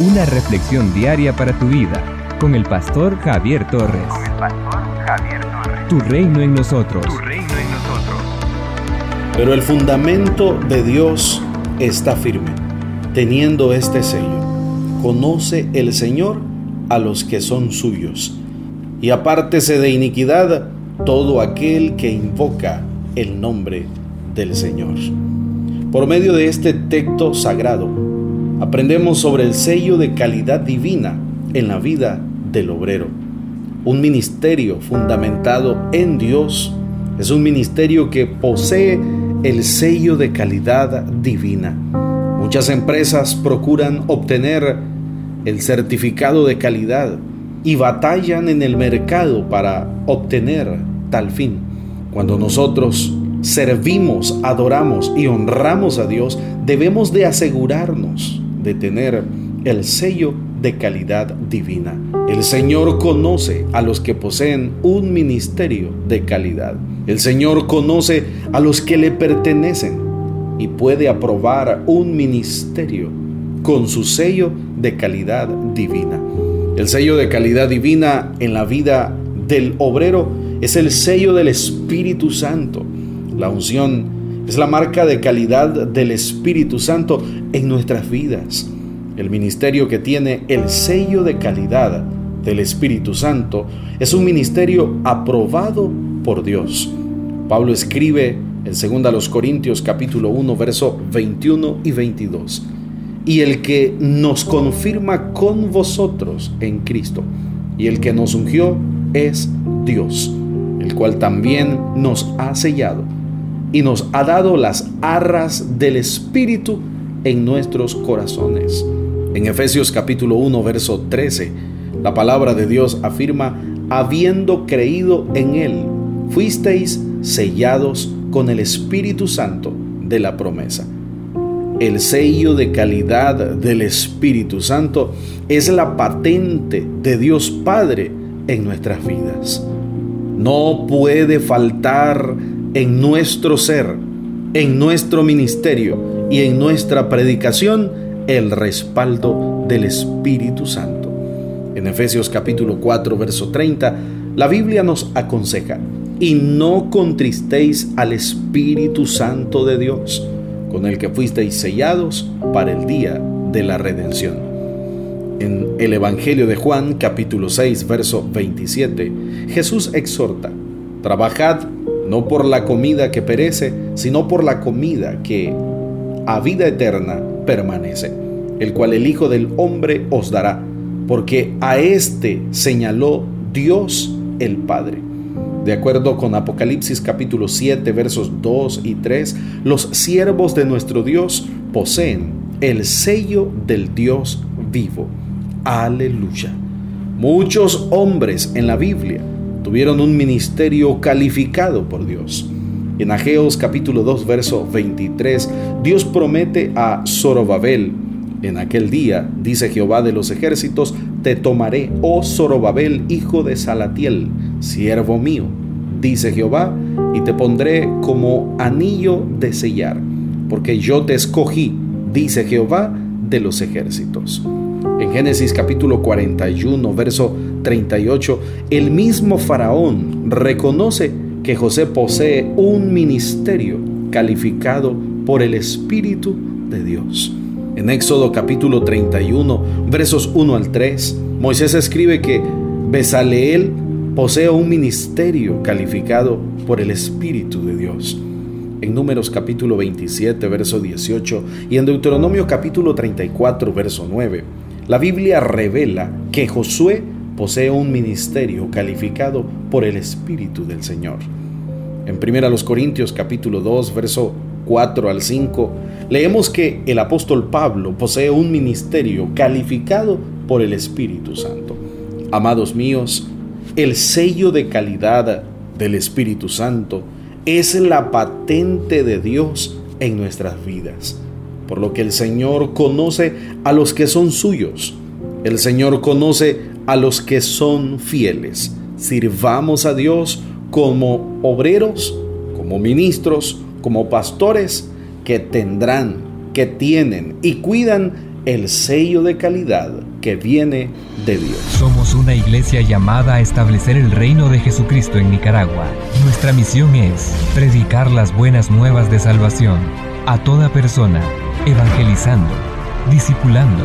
Una reflexión diaria para tu vida con el pastor Javier Torres. Con el pastor Javier Torres. Tu reino en nosotros. Tu reino en nosotros. Pero el fundamento de Dios está firme, teniendo este sello. Conoce el Señor a los que son suyos, y apártese de iniquidad todo aquel que invoca el nombre del Señor. Por medio de este texto sagrado, aprendemos sobre el sello de calidad divina en la vida del obrero. Un ministerio fundamentado en Dios es un ministerio que posee el sello de calidad divina. Muchas empresas procuran obtener el certificado de calidad y batallan en el mercado para obtener tal fin. Cuando nosotros servimos, adoramos y honramos a Dios, debemos de asegurarnos de tener el sello de calidad divina. El Señor conoce a los que poseen un ministerio de calidad. El Señor conoce a los que le pertenecen y puede aprobar un ministerio con su sello de calidad divina. El sello de calidad divina en la vida del obrero es el sello del Espíritu Santo. La unción es la marca de calidad del Espíritu Santo en nuestras vidas. El ministerio que tiene el sello de calidad del Espíritu Santo es un ministerio aprobado por Dios. Pablo escribe en 2 Corintios capítulo 1 verso 21 y 22. Y el que nos confirma con vosotros en Cristo y el que nos ungió es Dios, el cual también nos ha sellado y nos ha dado las arras del Espíritu en nuestros corazones. En Efesios capítulo 1, verso 13, la palabra de Dios afirma, habiendo creído en Él, fuisteis sellados con el Espíritu Santo de la promesa. El sello de calidad del Espíritu Santo es la patente de Dios Padre en nuestras vidas. No puede faltar en nuestro ser, en nuestro ministerio y en nuestra predicación el respaldo del Espíritu Santo. En Efesios capítulo 4, verso 30, la Biblia nos aconseja, y no contristéis al Espíritu Santo de Dios, con el que fuisteis sellados para el día de la redención. En el Evangelio de Juan capítulo 6, verso 27, Jesús exhorta, trabajad no por la comida que perece, sino por la comida que a vida eterna permanece, el cual el Hijo del Hombre os dará, porque a éste señaló Dios el Padre. De acuerdo con Apocalipsis capítulo 7 versos 2 y 3, los siervos de nuestro Dios poseen el sello del Dios vivo. Aleluya. Muchos hombres en la Biblia tuvieron un ministerio calificado por Dios. En Ageos capítulo 2 verso 23, Dios promete a Zorobabel, en aquel día, dice Jehová de los ejércitos, te tomaré, oh Zorobabel, hijo de Salatiel, siervo mío, dice Jehová, y te pondré como anillo de sellar, porque yo te escogí, dice Jehová de los ejércitos. En Génesis capítulo 41, verso 38, el mismo faraón reconoce que José posee un ministerio calificado por el Espíritu de Dios. En Éxodo capítulo 31, versos 1 al 3, Moisés escribe que Besaleel posee un ministerio calificado por el Espíritu de Dios. En Números capítulo 27, verso 18 y en Deuteronomio capítulo 34, verso 9, la Biblia revela que Josué posee un ministerio calificado por el Espíritu del Señor. En 1 Corintios capítulo 2, verso 4 al 5, leemos que el apóstol Pablo posee un ministerio calificado por el Espíritu Santo. Amados míos, el sello de calidad del Espíritu Santo es la patente de Dios en nuestras vidas, por lo que el Señor conoce a los que son suyos. El Señor conoce a los que son fieles. Sirvamos a Dios como obreros, como ministros, como pastores que tendrán, que tienen y cuidan el sello de calidad que viene de Dios. Somos una iglesia llamada a establecer el reino de Jesucristo en Nicaragua. Nuestra misión es predicar las buenas nuevas de salvación a toda persona, evangelizando, discipulando